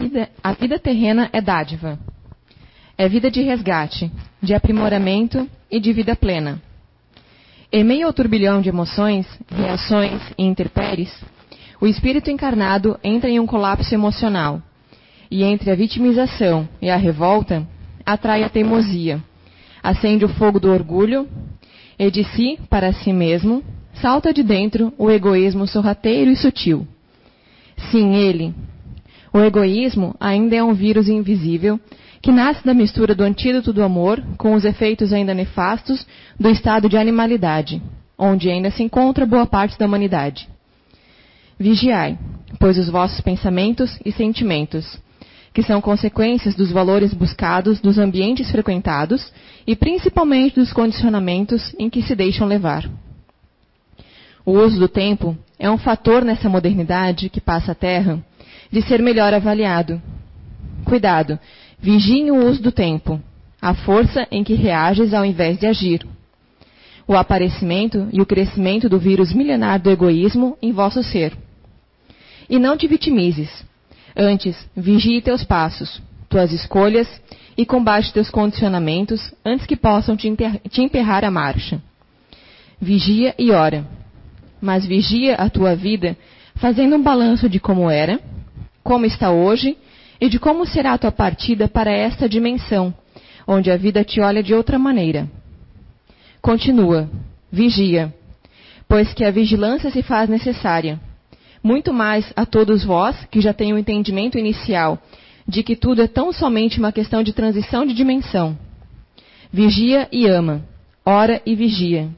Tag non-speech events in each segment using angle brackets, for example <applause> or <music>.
vida, a vida terrena é dádiva. É vida de resgate, de aprimoramento e de vida plena. Em meio ao turbilhão de emoções, reações e intempéries, o espírito encarnado entra em um colapso emocional. E entre a vitimização e a revolta, atrai a teimosia, acende o fogo do orgulho, e de si para si mesmo, salta de dentro o egoísmo sorrateiro e sutil. Sim, ele. O egoísmo ainda é um vírus invisível que nasce da mistura do antídoto do amor com os efeitos ainda nefastos do estado de animalidade, onde ainda se encontra boa parte da humanidade. Vigiai, pois os vossos pensamentos e sentimentos, que são consequências dos valores buscados dos ambientes frequentados e principalmente dos condicionamentos em que se deixam levar. O uso do tempo é um fator nessa modernidade que passa a Terra de ser melhor avaliado. Cuidado, vigiem o uso do tempo, a força em que reages ao invés de agir. O aparecimento e o crescimento do vírus milenar do egoísmo em vosso ser. E não te vitimizes. Antes, vigie teus passos, tuas escolhas e combate teus condicionamentos antes que possam te emperrar a marcha. Vigia e ora. Mas vigia a tua vida fazendo um balanço de como era, como está hoje e de como será a tua partida para esta dimensão, onde a vida te olha de outra maneira. Continua, vigia, pois que a vigilância se faz necessária, muito mais a todos vós que já têm o entendimento inicial de que tudo é tão somente uma questão de transição de dimensão. Vigia e ama, ora e vigia.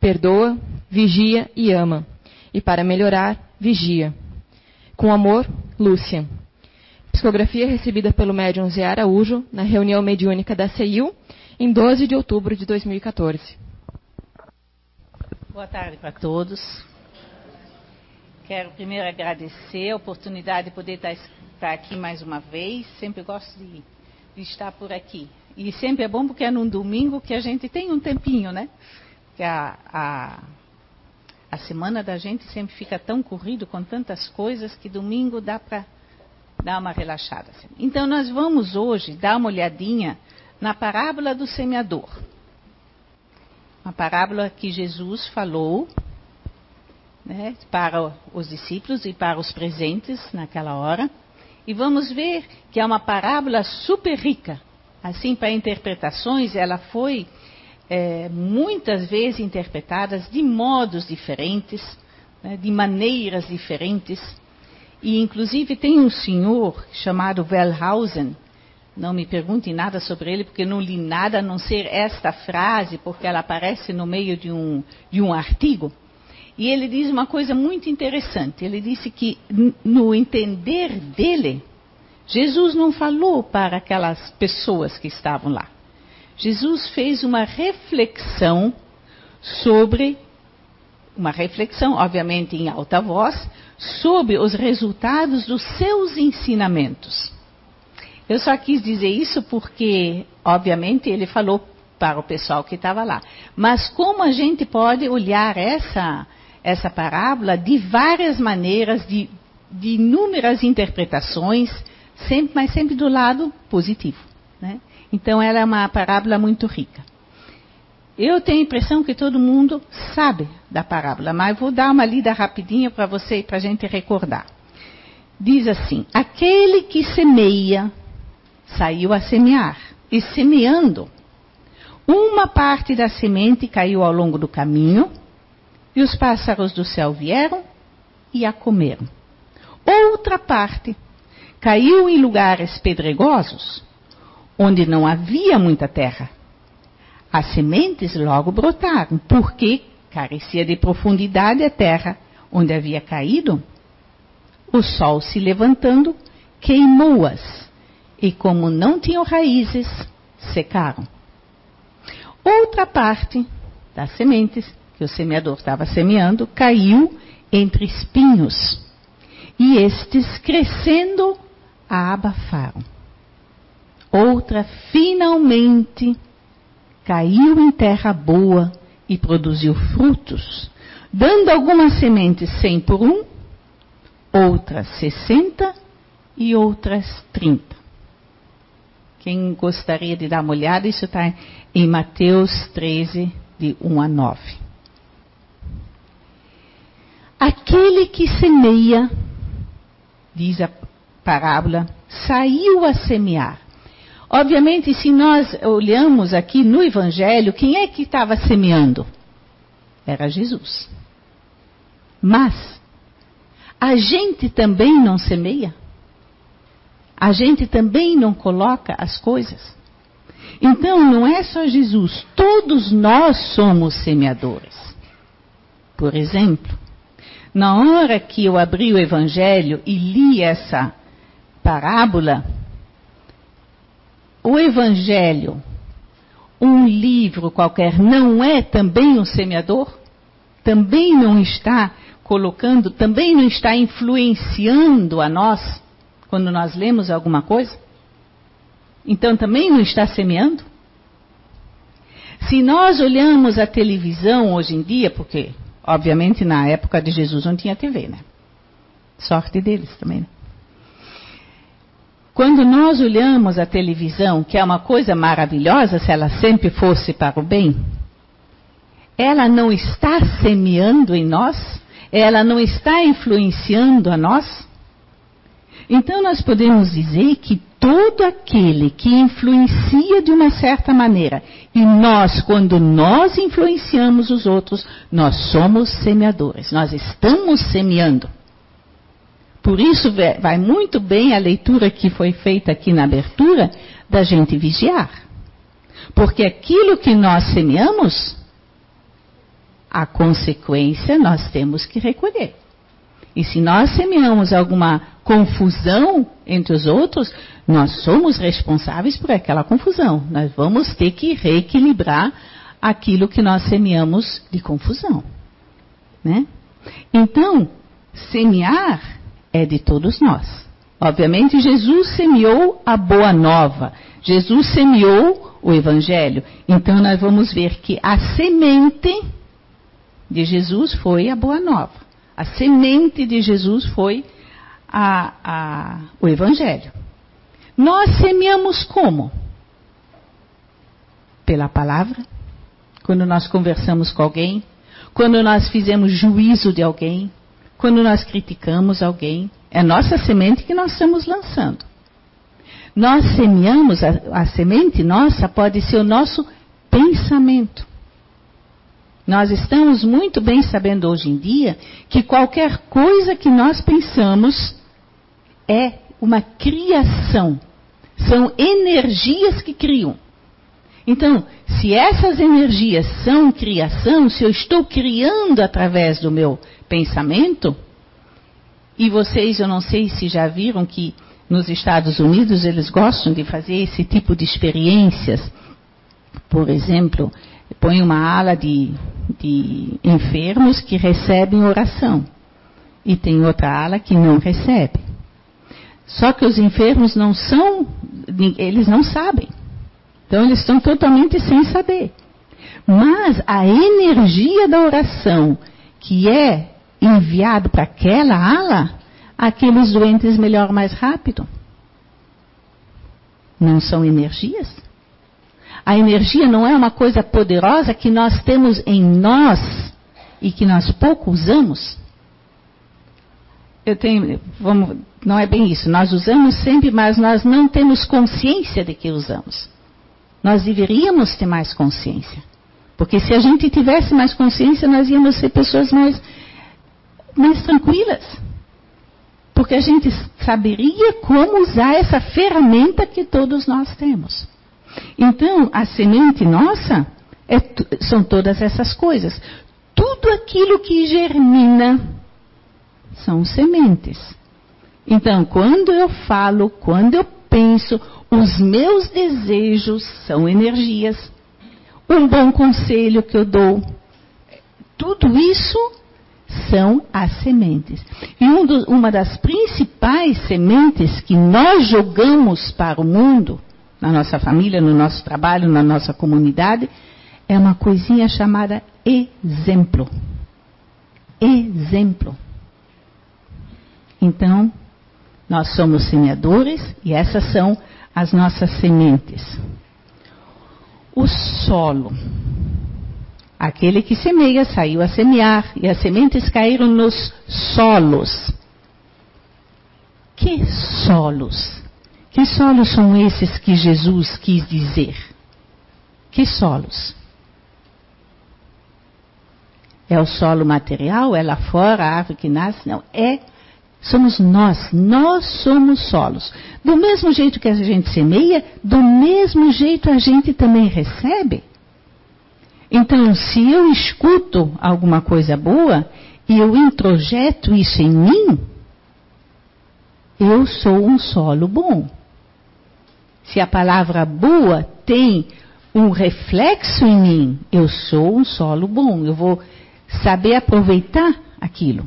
Perdoa, vigia e ama. E para melhorar, vigia. Com amor, Lúcia. Psicografia recebida pelo médium Zé Araújo na reunião mediúnica da CEIU em 12 de outubro de 2014. Boa tarde para todos. Quero primeiro agradecer a oportunidade de poder estar aqui mais uma vez. Sempre gosto de, de estar por aqui. E sempre é bom porque é num domingo que a gente tem um tempinho, né? Que a, a, a semana da gente sempre fica tão corrido com tantas coisas que domingo dá para dar uma relaxada. Assim. Então nós vamos hoje dar uma olhadinha na parábola do semeador. Uma parábola que Jesus falou né, para os discípulos e para os presentes naquela hora. E vamos ver que é uma parábola super rica. Assim, para interpretações, ela foi é, muitas vezes interpretada de modos diferentes, né, de maneiras diferentes. E, inclusive, tem um senhor chamado Wellhausen, não me perguntem nada sobre ele, porque não li nada a não ser esta frase, porque ela aparece no meio de um, de um artigo. E ele diz uma coisa muito interessante. Ele disse que, no entender dele, Jesus não falou para aquelas pessoas que estavam lá. Jesus fez uma reflexão sobre, uma reflexão, obviamente em alta voz, sobre os resultados dos seus ensinamentos. Eu só quis dizer isso porque, obviamente, ele falou para o pessoal que estava lá. Mas como a gente pode olhar essa, essa parábola de várias maneiras, de, de inúmeras interpretações, sempre, mas sempre do lado positivo. Né? Então, ela é uma parábola muito rica. Eu tenho a impressão que todo mundo sabe da parábola, mas vou dar uma lida rapidinha para você, para a gente recordar. Diz assim: aquele que semeia saiu a semear, e semeando, uma parte da semente caiu ao longo do caminho, e os pássaros do céu vieram e a comeram. Outra parte caiu em lugares pedregosos, onde não havia muita terra as sementes logo brotaram, porque carecia de profundidade a terra onde havia caído. O sol se levantando queimou-as, e como não tinham raízes, secaram. Outra parte das sementes que o semeador estava semeando caiu entre espinhos, e estes, crescendo, a abafaram. Outra finalmente caiu em terra boa e produziu frutos, dando algumas sementes cem por um, outras sessenta e outras 30. Quem gostaria de dar uma olhada, isso está em Mateus 13, de 1 a 9. Aquele que semeia, diz a parábola, saiu a semear. Obviamente, se nós olhamos aqui no Evangelho, quem é que estava semeando? Era Jesus. Mas, a gente também não semeia? A gente também não coloca as coisas? Então, não é só Jesus, todos nós somos semeadores. Por exemplo, na hora que eu abri o Evangelho e li essa parábola, o Evangelho, um livro qualquer, não é também um semeador? Também não está colocando, também não está influenciando a nós quando nós lemos alguma coisa? Então também não está semeando? Se nós olhamos a televisão hoje em dia, porque obviamente na época de Jesus não tinha TV, né? Sorte deles também, né? Quando nós olhamos a televisão, que é uma coisa maravilhosa se ela sempre fosse para o bem, ela não está semeando em nós? Ela não está influenciando a nós? Então nós podemos dizer que todo aquele que influencia de uma certa maneira, e nós, quando nós influenciamos os outros, nós somos semeadores, nós estamos semeando. Por isso vai muito bem a leitura que foi feita aqui na abertura da gente vigiar. Porque aquilo que nós semeamos, a consequência nós temos que recolher. E se nós semeamos alguma confusão entre os outros, nós somos responsáveis por aquela confusão. Nós vamos ter que reequilibrar aquilo que nós semeamos de confusão. Né? Então, semear é de todos nós. Obviamente, Jesus semeou a boa nova, Jesus semeou o Evangelho. Então, nós vamos ver que a semente de Jesus foi a boa nova, a semente de Jesus foi a, a, o Evangelho. Nós semeamos como? Pela palavra, quando nós conversamos com alguém, quando nós fizemos juízo de alguém, quando nós criticamos alguém. É nossa semente que nós estamos lançando. Nós semeamos, a, a semente nossa pode ser o nosso pensamento. Nós estamos muito bem sabendo hoje em dia que qualquer coisa que nós pensamos é uma criação. São energias que criam. Então, se essas energias são criação, se eu estou criando através do meu pensamento, e vocês, eu não sei se já viram que nos Estados Unidos eles gostam de fazer esse tipo de experiências. Por exemplo, põe uma ala de, de enfermos que recebem oração e tem outra ala que não recebe. Só que os enfermos não são, eles não sabem. Então eles estão totalmente sem saber. Mas a energia da oração que é enviado para aquela ala, aqueles doentes melhoram mais rápido. Não são energias? A energia não é uma coisa poderosa que nós temos em nós e que nós pouco usamos? Eu tenho, vamos, não é bem isso. Nós usamos sempre, mas nós não temos consciência de que usamos. Nós deveríamos ter mais consciência. Porque se a gente tivesse mais consciência, nós íamos ser pessoas mais, mais tranquilas. Porque a gente saberia como usar essa ferramenta que todos nós temos. Então, a semente nossa é, são todas essas coisas. Tudo aquilo que germina são sementes. Então, quando eu falo, quando eu penso, os meus desejos são energias. Um bom conselho que eu dou. Tudo isso são as sementes. E um do, uma das principais sementes que nós jogamos para o mundo, na nossa família, no nosso trabalho, na nossa comunidade, é uma coisinha chamada exemplo. Exemplo. Então, Nós somos semeadores e essas são as nossas sementes. O solo. Aquele que semeia saiu a semear e as sementes caíram nos solos. Que solos? Que solos são esses que Jesus quis dizer? Que solos? É o solo material? É lá fora a árvore que nasce? Não. É, somos nós. Nós somos solos. Do mesmo jeito que a gente semeia, do mesmo jeito a gente também recebe. Então, se eu escuto alguma coisa boa e eu introjeto isso em mim, eu sou um solo bom. Se a palavra boa tem um reflexo em mim, eu sou um solo bom. Eu vou saber aproveitar aquilo.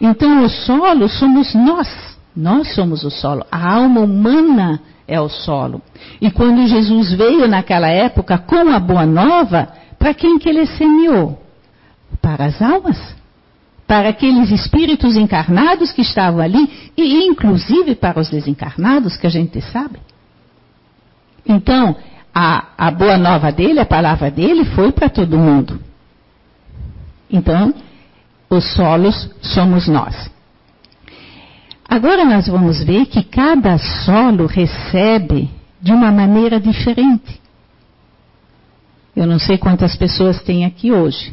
Então, o solo somos nós. Nós somos o solo. A alma humana é o solo. E quando Jesus veio naquela época com a boa nova, para quem que ele semeou? Para as almas. Para aqueles espíritos encarnados que estavam ali e inclusive para os desencarnados, que a gente sabe. Então, a, a boa nova dele, a palavra dele foi para todo mundo. Então, os solos somos nós. Agora nós vamos ver que cada solo recebe de uma maneira diferente. Eu não sei quantas pessoas tem aqui hoje,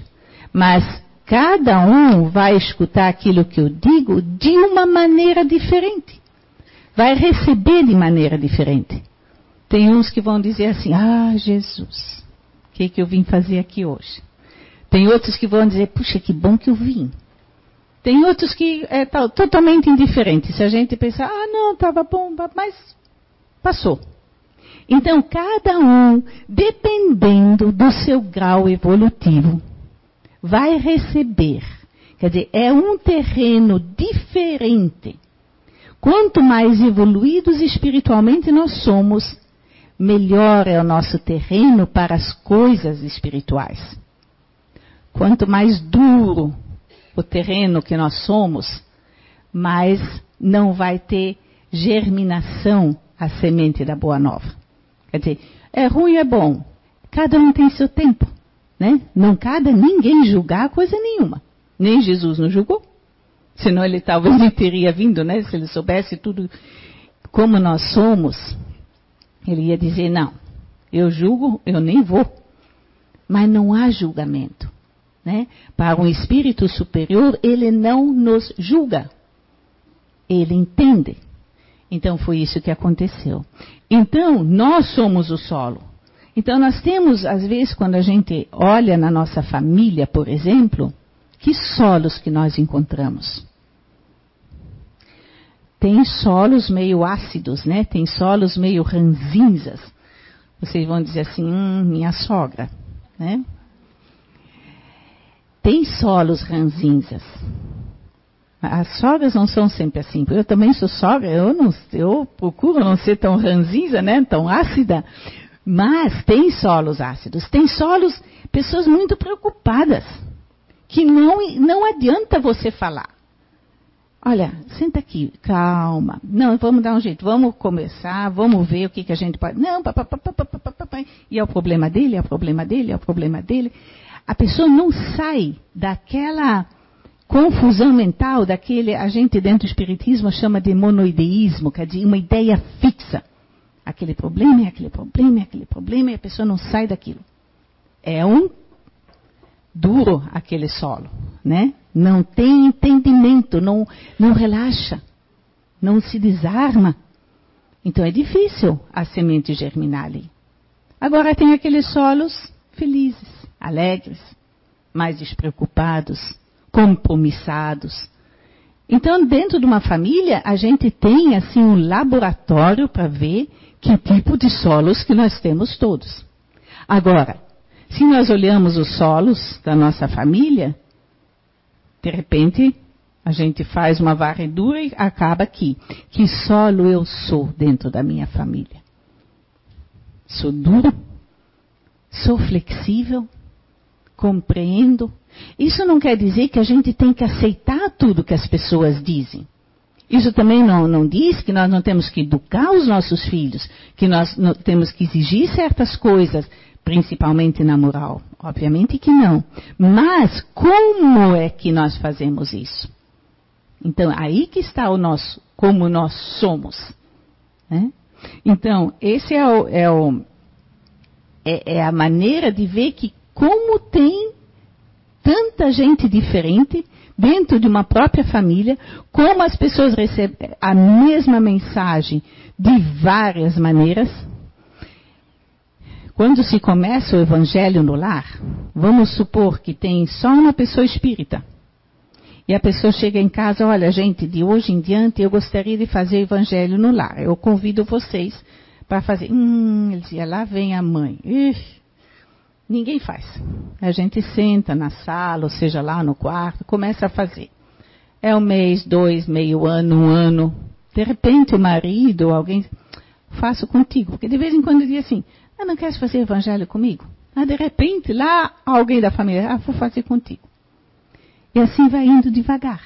mas cada um vai escutar aquilo que eu digo de uma maneira diferente. Vai receber de maneira diferente. Tem uns que vão dizer assim: Ah, Jesus, o que, que eu vim fazer aqui hoje? Tem outros que vão dizer: Puxa, que bom que eu vim. Tem outros que é tá, totalmente indiferente. Se a gente pensar, ah, não, estava bom, mas passou. Então, cada um, dependendo do seu grau evolutivo, vai receber. Quer dizer, é um terreno diferente. Quanto mais evoluídos espiritualmente nós somos, melhor é o nosso terreno para as coisas espirituais. Quanto mais duro o terreno que nós somos, mais não vai ter germinação a semente da boa nova. Quer dizer, é ruim, é bom. Cada um tem seu tempo. Né? Não cabe ninguém julgar coisa nenhuma. Nem Jesus não julgou. Senão ele talvez não teria vindo, né? Se ele soubesse tudo como nós somos, ele ia dizer, não, eu julgo, eu nem vou. Mas não há julgamento. Né? Para um espírito superior, ele não nos julga. Ele entende. Então foi isso que aconteceu. Então, nós somos o solo. Então, nós temos, às vezes, quando a gente olha na nossa família, por exemplo, que solos que nós encontramos? Tem solos meio ácidos, né? Tem solos meio ranzinzas. Vocês vão dizer assim, hum, minha sogra, né? Tem solos ranzinzas. As sogras não são sempre assim. Eu também sou sogra, eu, não, eu procuro não ser tão ranzinza, né? Tão ácida. Mas tem solos ácidos, tem solos, pessoas muito preocupadas, que não, não adianta você falar. Olha, senta aqui, calma. Não, vamos dar um jeito, vamos começar, vamos ver o que, que a gente pode. Não, papapá, e é o problema dele, é o problema dele, é o problema dele a pessoa não sai daquela confusão mental, daquele, a gente dentro do espiritismo chama de monoideísmo, quer dizer, uma ideia fixa. Aquele problema, é aquele problema, é aquele problema, e a pessoa não sai daquilo. É um duro aquele solo, né? Não tem entendimento, não, não relaxa, não se desarma. Então é difícil a semente germinar ali. Agora tem aqueles solos felizes alegres, mais despreocupados, compromissados. Então, dentro de uma família, a gente tem assim um laboratório para ver que tipo de solos que nós temos todos. Agora, se nós olhamos os solos da nossa família, de repente a gente faz uma varredura e acaba aqui. Que solo eu sou dentro da minha família? Sou duro? Sou flexível? Compreendo. Isso não quer dizer que a gente tem que aceitar tudo que as pessoas dizem. Isso também não, não, diz que nós não temos que educar os nossos filhos, que nós temos que exigir certas coisas, principalmente na moral. Obviamente que não. Mas como é que nós fazemos isso? Então, aí que está o nosso, como nós somos. Né? Então, esse é, o, é, o, é, é a maneira de ver que como tem tanta gente diferente dentro de uma própria família, como as pessoas recebem a mesma mensagem de várias maneiras. Quando se começa o evangelho no lar, vamos supor que tem só uma pessoa espírita. E a pessoa chega em casa, olha, gente, de hoje em diante eu gostaria de fazer evangelho no lar. Eu convido vocês para fazer. Hum, ele dizia, lá vem a mãe. Ixi, ninguém faz. A gente senta na sala, ou seja, lá no quarto, começa a fazer. É um mês, dois, meio ano, um ano. De repente o marido ou alguém, faço contigo. Porque de vez em quando diz assim, ah, não queres fazer evangelho comigo? Ah, de repente lá alguém da família, ah, vou fazer contigo. E assim vai indo devagar.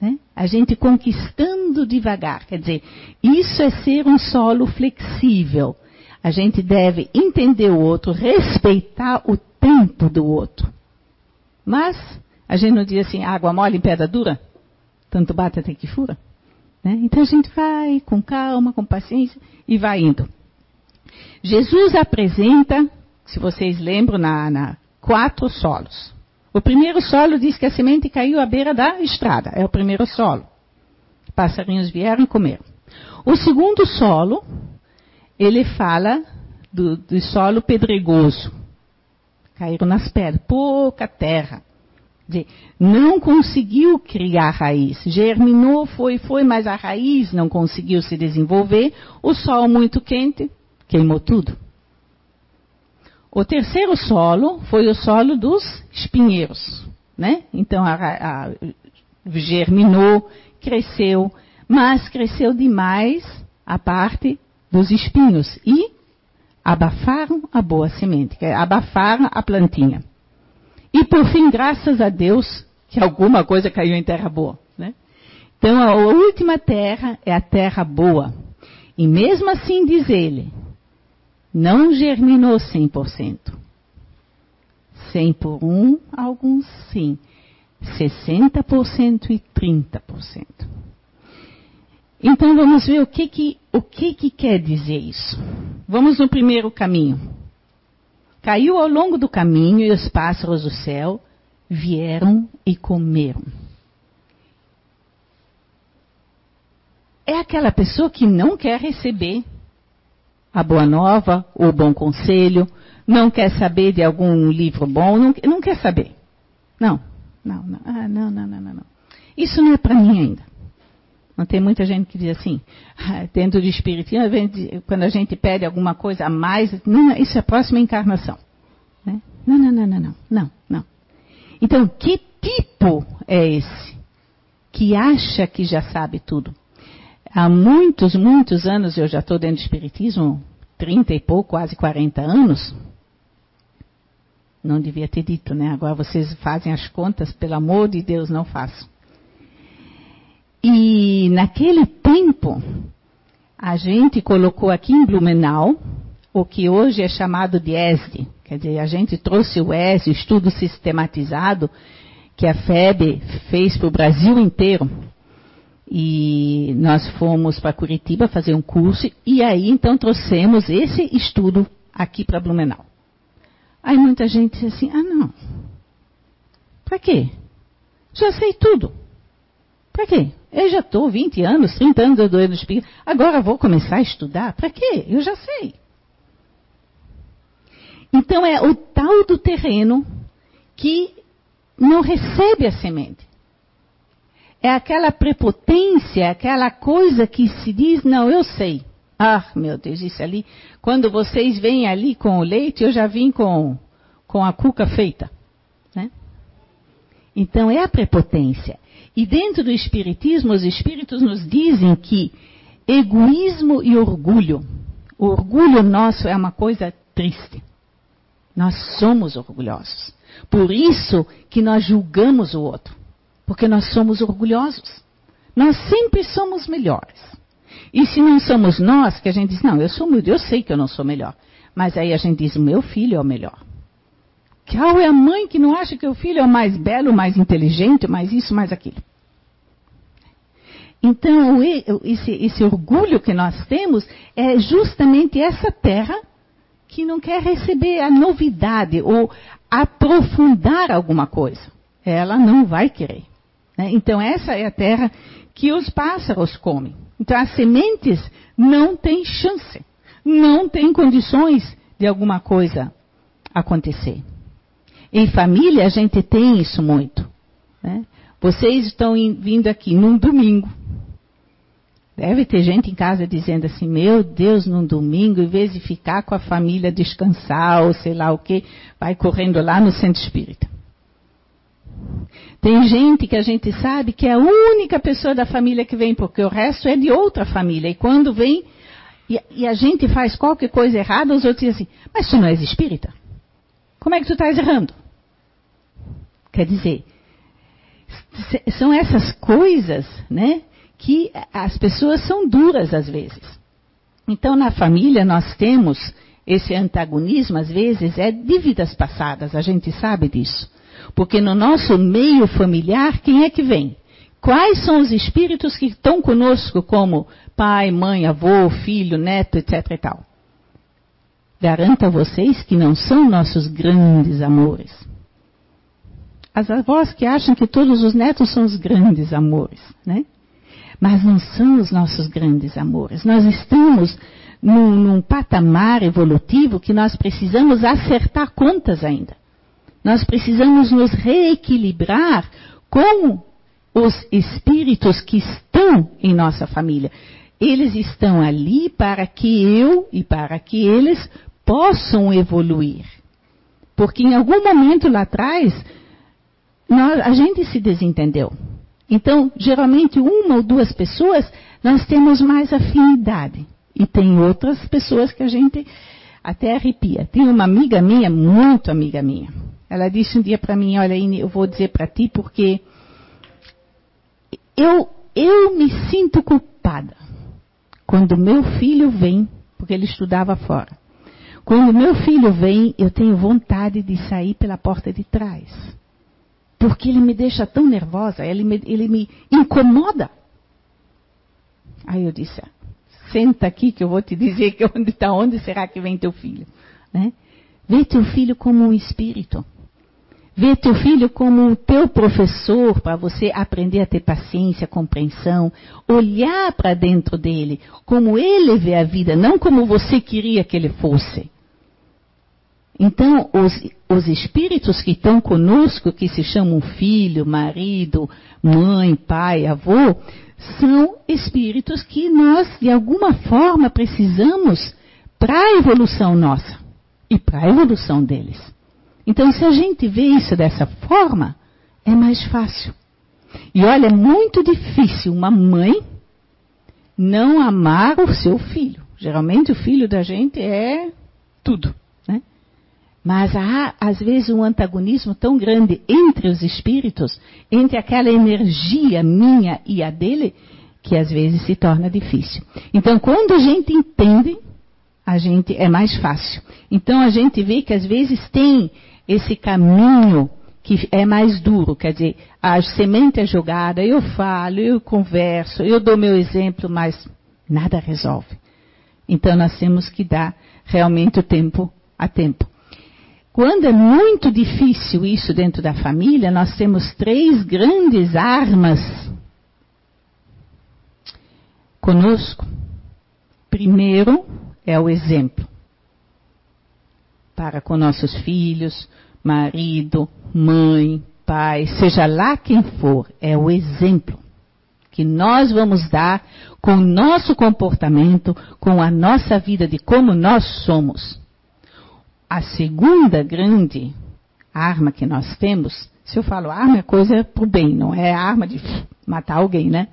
Né? A gente conquistando devagar. Quer dizer, isso é ser um solo flexível. A gente deve entender o outro, respeitar o tempo do outro. Mas a gente não diz assim, água mole em pedra dura? Tanto bate até que fura. Né? Então a gente vai com calma, com paciência e vai indo. Jesus apresenta, se vocês lembram, na, na quatro solos. O primeiro solo diz que a semente caiu à beira da estrada. É o primeiro solo. Passarinhos vieram e comeram. O segundo solo, ele fala do, do solo pedregoso. Caíram nas pedras, pouca terra. Não conseguiu criar raiz. Germinou, foi, foi, mas a raiz não conseguiu se desenvolver. O sol muito quente queimou tudo. O terceiro solo foi o solo dos espinheiros, né? Então a, a, germinou, cresceu, mas cresceu demais a parte dos espinhos e abafaram a boa semente, abafaram a plantinha. E por fim, graças a Deus, que alguma coisa caiu em terra boa. Né? Então a última terra é a terra boa. E mesmo assim, diz ele, não germinou 100%. 100 por um, alguns sim. 60% e 30%. Então vamos ver o que que, o que que quer dizer isso. Vamos no primeiro caminho. Caiu ao longo do caminho e os pássaros do céu vieram e comeram. É aquela pessoa que não quer receber a boa nova, o bom conselho, não quer saber de algum livro bom, não, não quer saber. Não, não, não, ah, não, não, não, não. Isso não é para mim ainda. Não tem muita gente que diz assim, <laughs> dentro de espiritismo, quando a gente pede alguma coisa a mais, não, isso é a próxima encarnação. Né? Não, não, não, não, não, não, não. Então, que tipo é esse que acha que já sabe tudo? há muitos, muitos anos, eu já estou dentro do Espiritismo, 30 e pouco, quase 40 anos. Não devia ter dito, né? Agora vocês fazem as contas, pelo amor de Deus, não façam. E naquele tempo, a gente colocou aqui em Blumenau o que hoje é chamado de ESD. Quer dizer, a gente trouxe o ESD, o estudo sistematizado, que a FEB fez para o Brasil inteiro. E nós fomos para Curitiba fazer um curso e aí então trouxemos esse estudo aqui para Blumenau. Aí muita gente disse assim: ah, não. Para quê? Já sei tudo. Para quê? Eu já estou 20 anos, 30 anos doendo espírito, agora vou começar a estudar? Para quê? Eu já sei. Então é o tal do terreno que não recebe a semente é aquela prepotência, aquela coisa que se diz, não, eu sei. Ah, meu Deus, isso ali. Quando vocês vêm ali com o leite, eu já vim com, com a cuca feita. Né? Então é a prepotência. E dentro do Espiritismo, os Espíritos nos dizem que egoísmo e orgulho. O orgulho nosso é uma coisa triste. Nós somos orgulhosos. Por isso que nós julgamos o outro. Porque nós somos orgulhosos. Nós sempre somos melhores. E se não somos nós, que a gente diz, não, eu sou muito, eu sei que eu não sou melhor. Mas aí a gente diz, meu filho é o melhor. Qual é a mãe que não acha que o filho é o mais belo, mais inteligente, mais isso, mais aquilo? Então, esse, esse orgulho que nós temos é justamente essa terra que não quer receber a novidade ou aprofundar alguma coisa. Ela não vai querer. Né? Então, essa é a terra que os pássaros comem. Então, as sementes não têm chance, não têm condições de alguma coisa acontecer. Em família, a gente tem isso muito. Né? Vocês estão vindo aqui num domingo. Deve ter gente em casa dizendo assim: Meu Deus, num domingo, em vez de ficar com a família descansar ou sei lá o que, vai correndo lá no centro espírita. Tem gente que a gente sabe que é a única pessoa da família que vem, porque o resto é de outra família. E quando vem e, e a gente faz qualquer coisa errada, os outros dizem assim: Mas tu não és espírita? Como é que tu estás errando? Quer dizer, são essas coisas, né? que as pessoas são duras às vezes. Então, na família, nós temos esse antagonismo, às vezes, é de vidas passadas, a gente sabe disso. Porque no nosso meio familiar, quem é que vem? Quais são os espíritos que estão conosco, como pai, mãe, avô, filho, neto, etc. e tal? Garanto a vocês que não são nossos grandes amores. As avós que acham que todos os netos são os grandes amores, né? mas não são os nossos grandes amores. Nós estamos num, num patamar evolutivo que nós precisamos acertar contas ainda. Nós precisamos nos reequilibrar com os espíritos que estão em nossa família. Eles estão ali para que eu e para que eles possam evoluir. Porque em algum momento lá atrás, nós, a gente se desentendeu. Então, geralmente, uma ou duas pessoas nós temos mais afinidade. E tem outras pessoas que a gente até arrepia. Tem uma amiga minha, muito amiga minha. Ela disse um dia para mim: Olha, Ine, eu vou dizer para ti porque eu, eu me sinto culpada quando meu filho vem, porque ele estudava fora. Quando meu filho vem, eu tenho vontade de sair pela porta de trás porque ele me deixa tão nervosa, ele me, ele me incomoda. Aí eu disse, senta aqui que eu vou te dizer que onde está, onde será que vem teu filho? Né? Vê teu filho como um espírito. Vê teu filho como o teu professor para você aprender a ter paciência, compreensão, olhar para dentro dele, como ele vê a vida, não como você queria que ele fosse. Então, os, os espíritos que estão conosco, que se chamam filho, marido, mãe, pai, avô, são espíritos que nós, de alguma forma, precisamos para a evolução nossa e para a evolução deles. Então, se a gente vê isso dessa forma, é mais fácil. E olha, é muito difícil uma mãe não amar o seu filho. Geralmente o filho da gente é tudo. Mas há, às vezes, um antagonismo tão grande entre os espíritos, entre aquela energia minha e a dele, que às vezes se torna difícil. Então, quando a gente entende, a gente é mais fácil. Então, a gente vê que às vezes tem esse caminho que é mais duro, quer dizer, a semente é jogada, eu falo, eu converso, eu dou meu exemplo, mas nada resolve. Então, nós temos que dar realmente o tempo a tempo. Quando é muito difícil isso dentro da família, nós temos três grandes armas conosco. Primeiro é o exemplo. Para com nossos filhos, marido, mãe, pai, seja lá quem for, é o exemplo que nós vamos dar com o nosso comportamento, com a nossa vida, de como nós somos a segunda grande arma que nós temos, se eu falo arma é coisa para o bem, não é arma de matar alguém, né?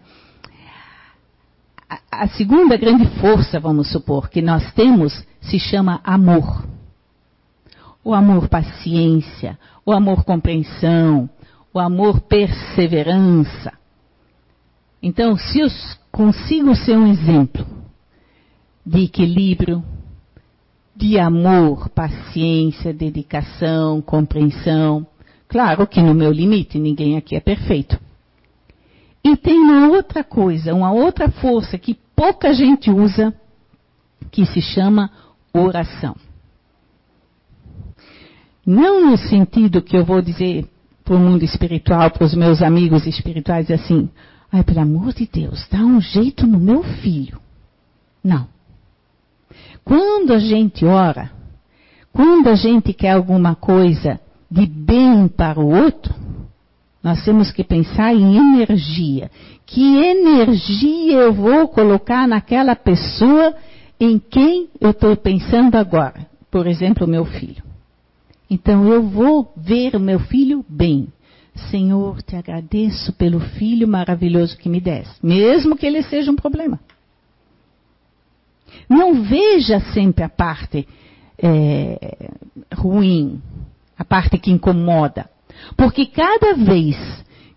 A segunda grande força, vamos supor, que nós temos se chama amor. O amor paciência, o amor compreensão, o amor perseverança. Então, se eu consigo ser um exemplo de equilíbrio, de amor, paciência, dedicação, compreensão, claro que no meu limite, ninguém aqui é perfeito. E tem uma outra coisa, uma outra força que pouca gente usa, que se chama oração. Não no sentido que eu vou dizer para o mundo espiritual, para os meus amigos espirituais, assim, ai, pelo amor de Deus, dá um jeito no meu filho. Não. Quando a gente ora, quando a gente quer alguma coisa de bem para o outro, nós temos que pensar em energia. Que energia eu vou colocar naquela pessoa em quem eu estou pensando agora? Por exemplo, o meu filho. Então eu vou ver o meu filho bem. Senhor, te agradeço pelo filho maravilhoso que me deste, mesmo que ele seja um problema. Não veja sempre a parte é, ruim, a parte que incomoda. Porque cada vez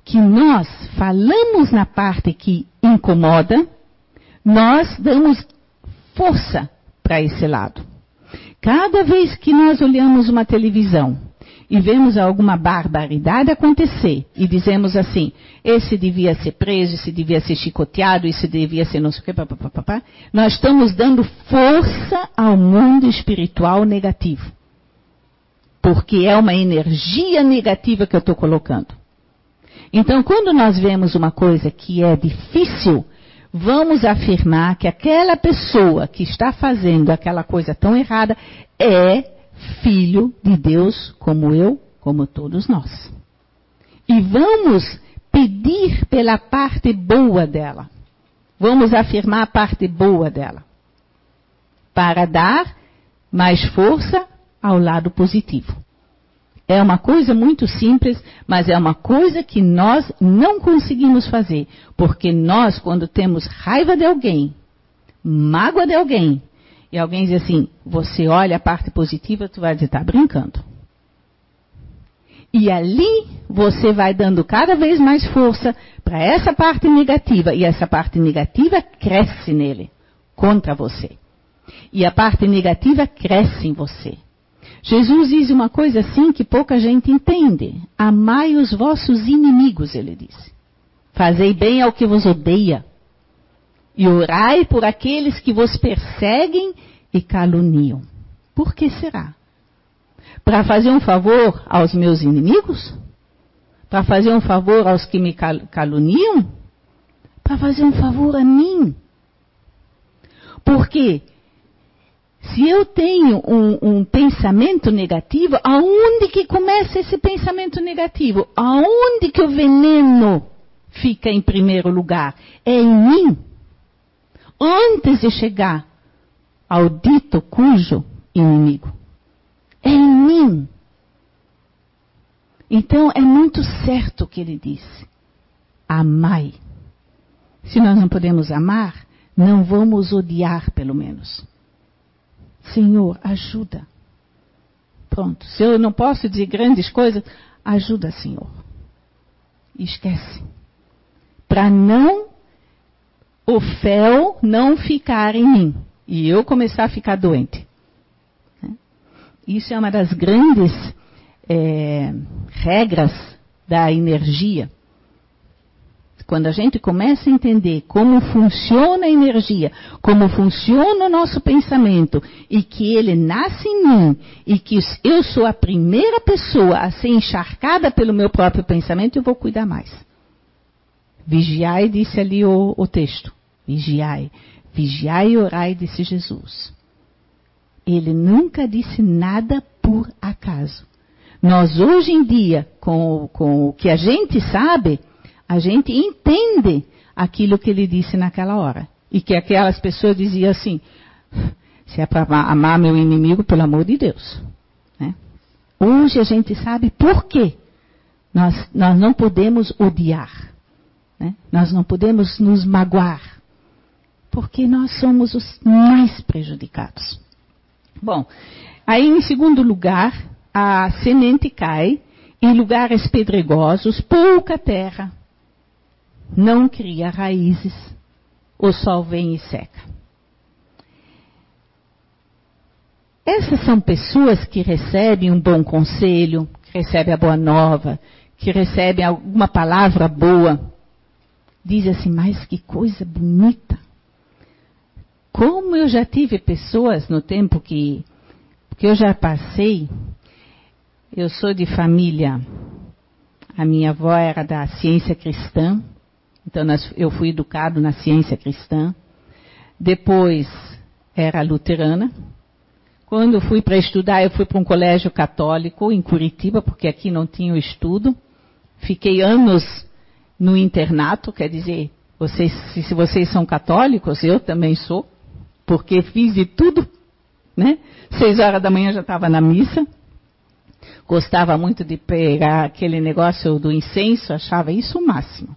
que nós falamos na parte que incomoda, nós damos força para esse lado. Cada vez que nós olhamos uma televisão e vemos alguma barbaridade acontecer e dizemos assim, esse devia ser preso, esse devia ser chicoteado, esse devia ser não sei o que, papapá, nós estamos dando força ao mundo espiritual negativo. Porque é uma energia negativa que eu estou colocando. Então, quando nós vemos uma coisa que é difícil, vamos afirmar que aquela pessoa que está fazendo aquela coisa tão errada é filho de Deus, como eu, como todos nós. E vamos pedir pela parte boa dela. Vamos afirmar a parte boa dela. Para dar mais força ao lado positivo. É uma coisa muito simples, mas é uma coisa que nós não conseguimos fazer. Porque nós, quando temos raiva de alguém, mágoa de alguém, e alguém diz assim, você olha a parte positiva, tu vai dizer, está brincando. E ali você vai dando cada vez mais força para essa parte negativa, e essa parte negativa cresce nele, contra você. E a parte negativa cresce em você. Jesus diz uma coisa assim que pouca gente entende. Amai os vossos inimigos, ele disse. Fazei bem ao que vos odeia e orai por aqueles que vos perseguem e caluniam. Por que será? Para fazer um favor aos meus inimigos? Para fazer um favor aos que me caluniam? Para fazer um favor a mim. Porque se eu tenho um, um, pensamento negativo, aonde que começa esse pensamento negativo? Aonde que o veneno fica em primeiro lugar? É em mim antes de chegar ao dito cujo inimigo. É em mim. Então é muito certo o que ele disse. Amai. Se nós não podemos amar, não vamos odiar, pelo menos. Senhor, ajuda. Pronto. Se eu não posso dizer grandes coisas, ajuda, Senhor. esquece. Para não o fel não ficar em mim e eu começar a ficar doente. Isso é uma das grandes é, regras da energia. Quando a gente começa a entender como funciona a energia, como funciona o nosso pensamento, e que ele nasce em mim, e que eu sou a primeira pessoa a ser encharcada pelo meu próprio pensamento, eu vou cuidar mais. Vigiai, disse ali o, o texto. Vigiai. Vigiai e orai, disse Jesus. Ele nunca disse nada por acaso. Nós, hoje em dia, com, com o que a gente sabe, a gente entende aquilo que ele disse naquela hora. E que aquelas pessoas diziam assim: se é para amar meu inimigo, pelo amor de Deus. Né? Hoje a gente sabe por quê. Nós, nós não podemos odiar. Né? Nós não podemos nos magoar. Porque nós somos os mais prejudicados. Bom, aí em segundo lugar, a semente cai em lugares pedregosos, pouca terra. não cria raízes, o sol vem e seca. Essas são pessoas que recebem um bom conselho, que recebem a boa nova, que recebem alguma palavra boa. Diz assim, mas que coisa bonita. Como eu já tive pessoas no tempo que, que eu já passei, eu sou de família, a minha avó era da ciência cristã, então nós, eu fui educado na ciência cristã. Depois era luterana. Quando fui para estudar, eu fui para um colégio católico em Curitiba, porque aqui não tinha o estudo. Fiquei anos no internato, quer dizer, vocês, se vocês são católicos, eu também sou, porque fiz de tudo, né? Seis horas da manhã já estava na missa. Gostava muito de pegar aquele negócio do incenso, achava isso o máximo.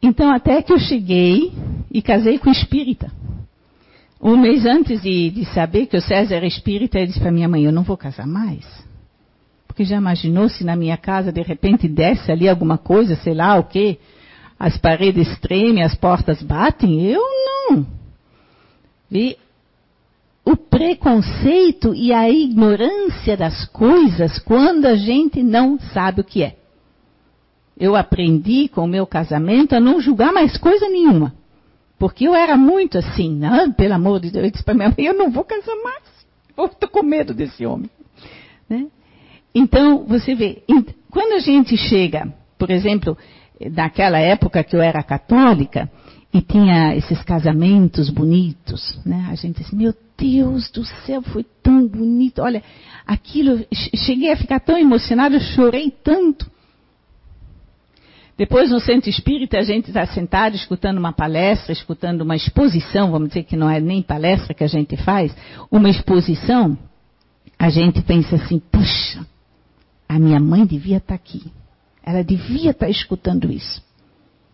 Então, até que eu cheguei e casei com espírita. Um mês antes de, de saber que o César era espírita, ele disse para minha mãe: Eu não vou casar mais. Porque já imaginou se na minha casa de repente desce ali alguma coisa, sei lá o quê? As paredes tremem, as portas batem? Eu não. E o preconceito e a ignorância das coisas quando a gente não sabe o que é. Eu aprendi com o meu casamento a não julgar mais coisa nenhuma. Porque eu era muito assim, né? pelo amor de Deus, eu disse para minha mãe, eu não vou casar mais. Estou com medo desse homem. Né? Então, você vê, quando a gente chega, por exemplo, naquela época que eu era católica, e tinha esses casamentos bonitos, né? A gente diz, meu Deus do céu, foi tão bonito. Olha, aquilo, cheguei a ficar tão emocionada, chorei tanto. Depois, no centro espírita, a gente está sentado escutando uma palestra, escutando uma exposição, vamos dizer que não é nem palestra que a gente faz, uma exposição, a gente pensa assim, puxa, a minha mãe devia estar tá aqui. Ela devia estar tá escutando isso.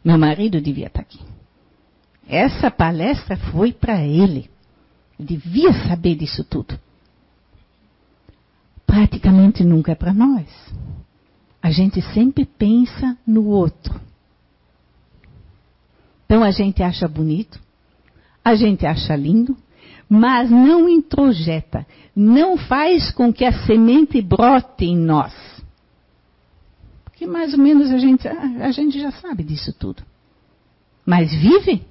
Meu marido devia estar tá aqui. Essa palestra foi para ele. Devia saber disso tudo. Praticamente nunca é para nós. A gente sempre pensa no outro. Então a gente acha bonito, a gente acha lindo, mas não introjeta, não faz com que a semente brote em nós. Porque mais ou menos a gente, a gente já sabe disso tudo. Mas vive?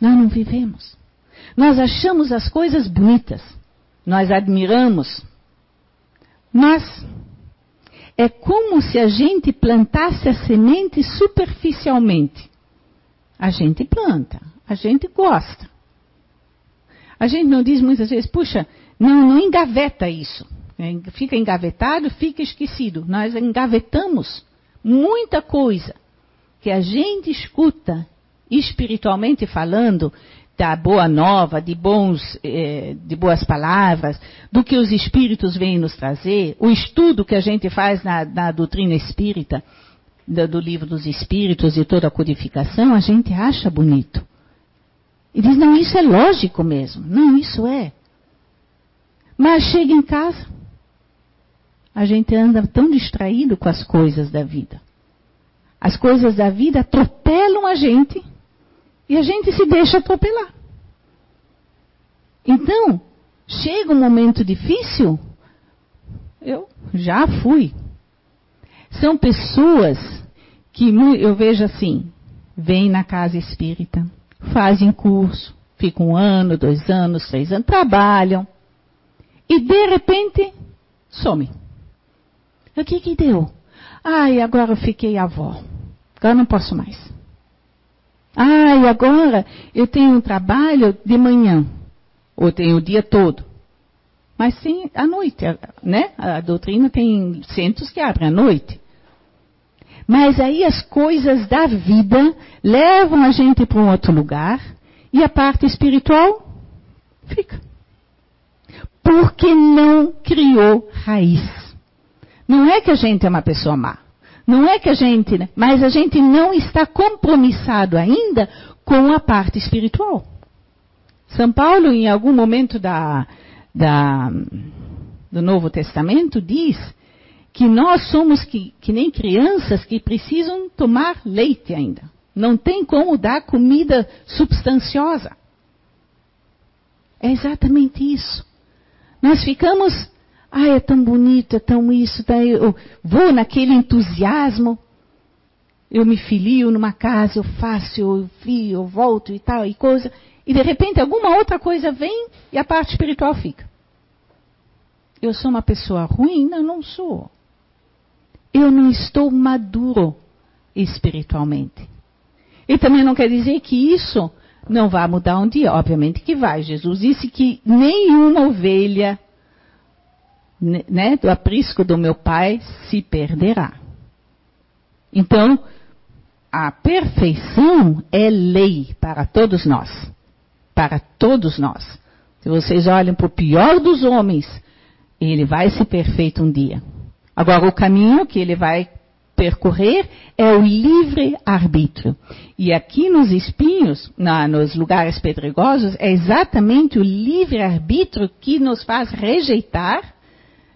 Nós não vivemos. Nós achamos as coisas bonitas, nós admiramos, mas é como se a gente plantasse a semente superficialmente. A gente planta, a gente gosta. A gente não diz muitas vezes, puxa, não, não engaveta isso. Fica engavetado, fica esquecido. Nós engavetamos muita coisa que a gente escuta espiritualmente falando, da boa nova, de, bons, eh, de boas palavras, do que os espíritos vêm nos trazer, o estudo que a gente faz na, na doutrina espírita, do, do, livro dos espíritos e toda a codificação, a gente acha bonito. E diz, não, isso é lógico mesmo. Não, isso é. Mas chega em casa, a gente anda tão distraído com as coisas da vida. As coisas da vida atropelam a gente e a gente se deixa atropelar. Então, chega um momento difícil, eu já fui. São pessoas que eu vejo assim, vêm na casa espírita, fazem curso, ficam um ano, dois anos, três anos, trabalham e de repente some. O que que deu? Ai, agora eu fiquei avó. Agora não posso mais. E agora eu tenho um trabalho de manhã, ou tenho o dia todo. Mas sim à noite, né? A doutrina tem centros que abrem à noite. Mas aí as coisas da vida levam a gente para um outro lugar e a parte espiritual fica. Porque não criou raiz. Não é que a gente é uma pessoa má. Não é que a gente, né? mas a gente não está compromissado ainda com a parte espiritual. São Paulo, em algum momento da, da, do Novo Testamento, diz que nós somos que, que nem crianças que precisam tomar leite ainda. Não tem como dar comida substanciosa. É exatamente isso. Nós ficamos, ah, é tão bonito, é tão isso, tá, eu vou naquele entusiasmo, eu me filio numa casa, eu faço, eu vi, eu volto e tal, e coisa, e de repente alguma outra coisa vem e a parte espiritual fica. Eu sou uma pessoa ruim? Não, não sou. Eu não estou maduro espiritualmente. E também não quer dizer que isso não vai mudar um dia. Obviamente que vai. Jesus disse que nenhuma ovelha né, do aprisco do meu pai se perderá. Então, a perfeição é lei para todos nós. Para todos nós. Se vocês olham para o pior dos homens, ele vai ser perfeito um dia. Agora, o caminho que ele vai percorrer é o livre arbítrio. E aqui nos espinhos, na, nos lugares pedregosos, é exatamente o livre arbítrio que nos faz rejeitar,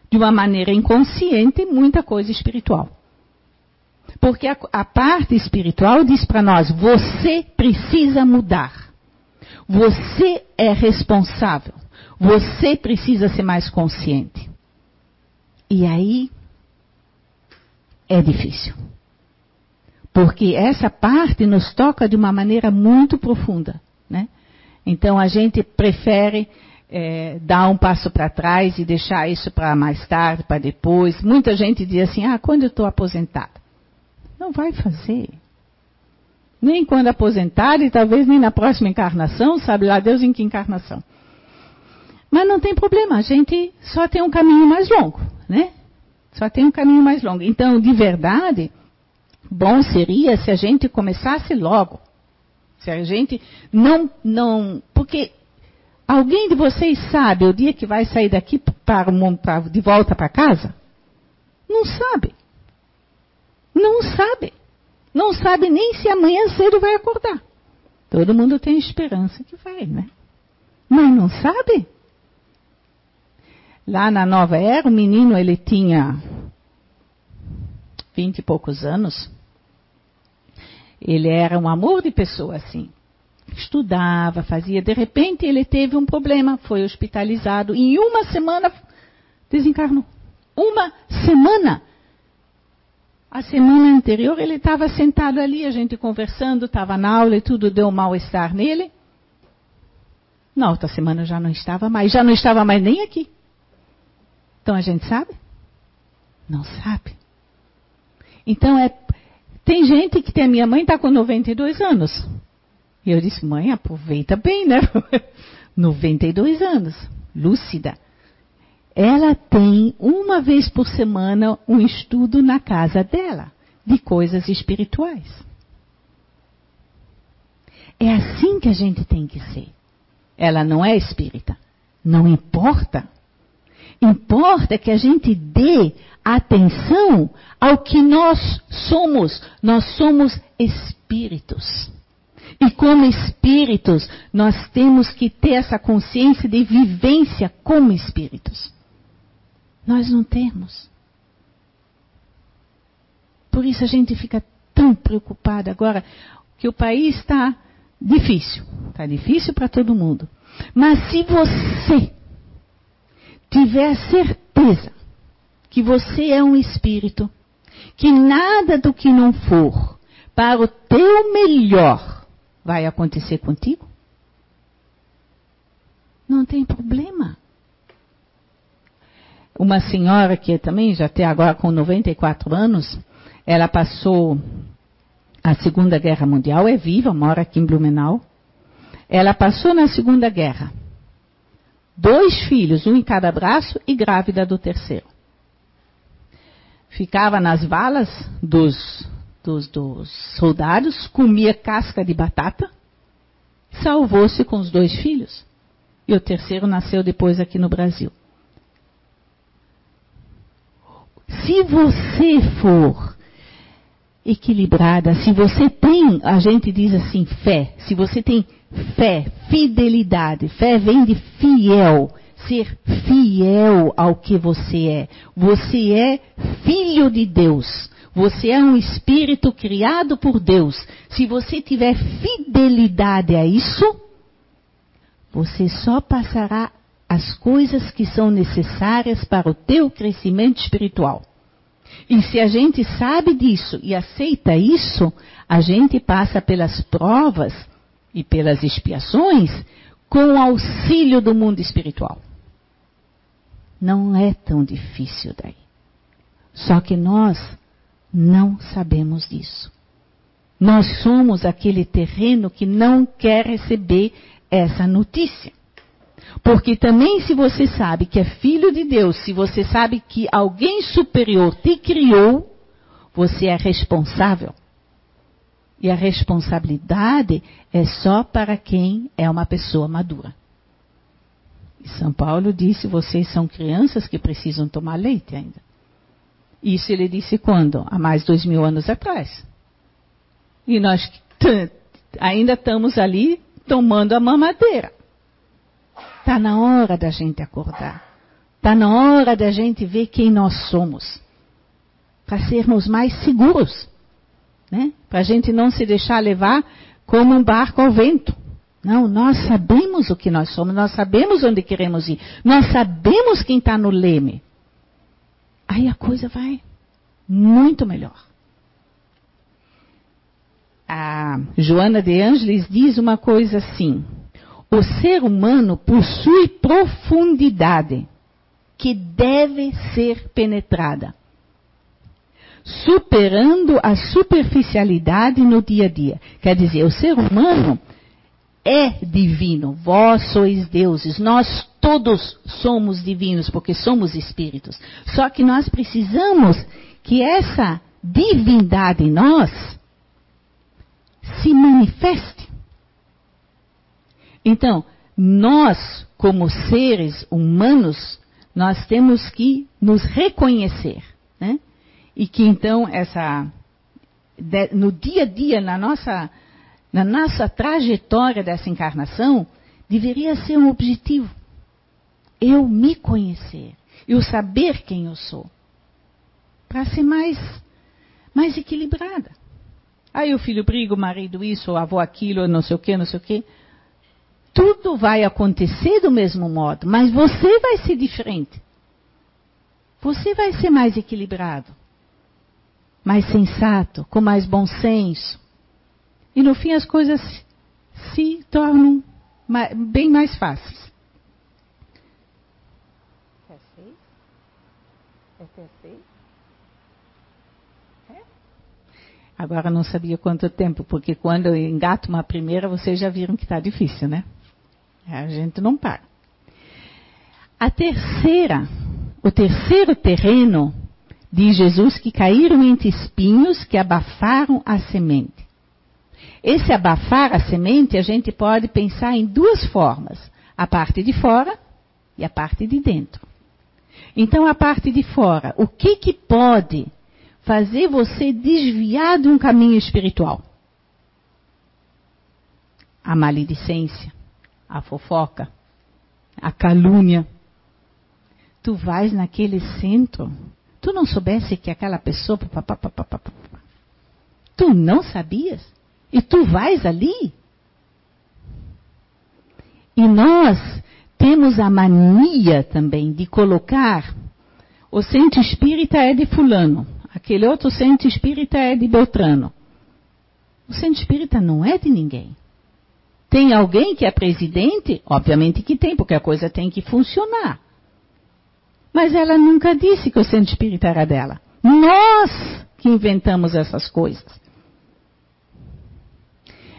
de uma maneira inconsciente, muita coisa espiritual. Porque a, a parte espiritual diz para nós: você precisa mudar. Você é responsável. Você precisa ser mais consciente. E aí é difícil. Porque essa parte nos toca de uma maneira muito profunda. Né? Então a gente prefere é, dar um passo para trás e deixar isso para mais tarde, para depois. Muita gente diz assim: ah, quando eu estou aposentada. Não vai fazer. Nem quando aposentada e talvez nem na próxima encarnação, sabe lá Deus em que encarnação. Mas não tem problema, a gente só tem um caminho mais longo, né? Só tem um caminho mais longo. Então, de verdade, bom seria se a gente começasse logo. Se a gente não, não, porque alguém de vocês sabe o dia que vai sair daqui para, para de volta para casa? Não sabe. Não sabe. Não sabe nem se amanhã cedo vai acordar. Todo mundo tem esperança que vai, né? Mas não sabe. Lá na Nova Era, o menino ele tinha vinte e poucos anos. Ele era um amor de pessoa, assim. Estudava, fazia. De repente, ele teve um problema, foi hospitalizado. Em uma semana, desencarnou. Uma semana. A semana anterior, ele estava sentado ali, a gente conversando, estava na aula e tudo deu um mal-estar nele. Na outra semana já não estava mais, já não estava mais nem aqui. Então a gente sabe? Não sabe. Então é. Tem gente que tem. A minha mãe está com 92 anos. E eu disse, mãe, aproveita bem, né? <laughs> 92 anos. Lúcida. Ela tem uma vez por semana um estudo na casa dela de coisas espirituais. É assim que a gente tem que ser. Ela não é espírita. Não importa. Importa que a gente dê atenção ao que nós somos. Nós somos espíritos. E como espíritos, nós temos que ter essa consciência de vivência como espíritos. Nós não temos. Por isso a gente fica tão preocupada agora que o país está difícil. Está difícil para todo mundo. Mas se você tiver certeza que você é um espírito, que nada do que não for para o teu melhor vai acontecer contigo, não tem problema. Uma senhora que também já tem agora com 94 anos, ela passou a Segunda Guerra Mundial, é viva, mora aqui em Blumenau. Ela passou na Segunda Guerra dois filhos, um em cada braço, e grávida do terceiro. Ficava nas valas dos, dos, dos soldados, comia casca de batata, salvou-se com os dois filhos. E o terceiro nasceu depois aqui no Brasil. Se você for equilibrada, se você tem, a gente diz assim, fé, se você tem fé, fidelidade, fé vem de fiel. ser fiel ao que você é. Você é filho de Deus. Você é um espírito criado por Deus. Se você tiver fidelidade a isso, você só passará as coisas que são necessárias para o teu crescimento espiritual. E se a gente sabe disso e aceita isso, a gente passa pelas provas e pelas expiações com o auxílio do mundo espiritual. Não é tão difícil daí. Só que nós não sabemos disso. Nós somos aquele terreno que não quer receber essa notícia. Porque também, se você sabe que é filho de Deus, se você sabe que alguém superior te criou, você é responsável. E a responsabilidade é só para quem é uma pessoa madura. E São Paulo disse: vocês são crianças que precisam tomar leite ainda. Isso ele disse quando? Há mais dois mil anos atrás. E nós ainda estamos ali tomando a mamadeira. Está na hora da gente acordar. Está na hora da gente ver quem nós somos. Para sermos mais seguros. Né? Para a gente não se deixar levar como um barco ao vento. Não, nós sabemos o que nós somos, nós sabemos onde queremos ir, nós sabemos quem está no leme. Aí a coisa vai muito melhor. A Joana de Ângeles diz uma coisa assim: o ser humano possui profundidade que deve ser penetrada, superando a superficialidade no dia a dia. Quer dizer, o ser humano é divino, vós sois deuses, nós todos somos divinos porque somos espíritos. Só que nós precisamos que essa divindade em nós se manifeste. Então, nós, como seres humanos, nós temos que nos reconhecer. Né? E que então, essa, no dia a dia, na nossa, na nossa trajetória dessa encarnação, deveria ser um objetivo. Eu me conhecer, eu saber quem eu sou, para ser mais, mais equilibrada. Aí o filho briga, o marido isso, o avô aquilo, não sei o que, não sei o que. Tudo vai acontecer do mesmo modo, mas você vai ser diferente. Você vai ser mais equilibrado, mais sensato, com mais bom senso. E no fim as coisas se tornam bem mais fáceis. Até seis? Até seis? Agora não sabia quanto tempo, porque quando eu engato uma primeira, vocês já viram que está difícil, né? A gente não para. A terceira, o terceiro terreno, diz Jesus que caíram entre espinhos que abafaram a semente. Esse abafar a semente, a gente pode pensar em duas formas: a parte de fora e a parte de dentro. Então, a parte de fora, o que que pode fazer você desviar de um caminho espiritual. A maledicência, a fofoca, a calúnia. Tu vais naquele centro, tu não soubesse que aquela pessoa. Tu não sabias? E tu vais ali? E nós temos a mania também de colocar o centro espírita é de fulano, aquele outro centro espírita é de Beltrano. O centro espírita não é de ninguém. Tem alguém que é presidente? Obviamente que tem, porque a coisa tem que funcionar. Mas ela nunca disse que o centro espírita era dela. Nós que inventamos essas coisas.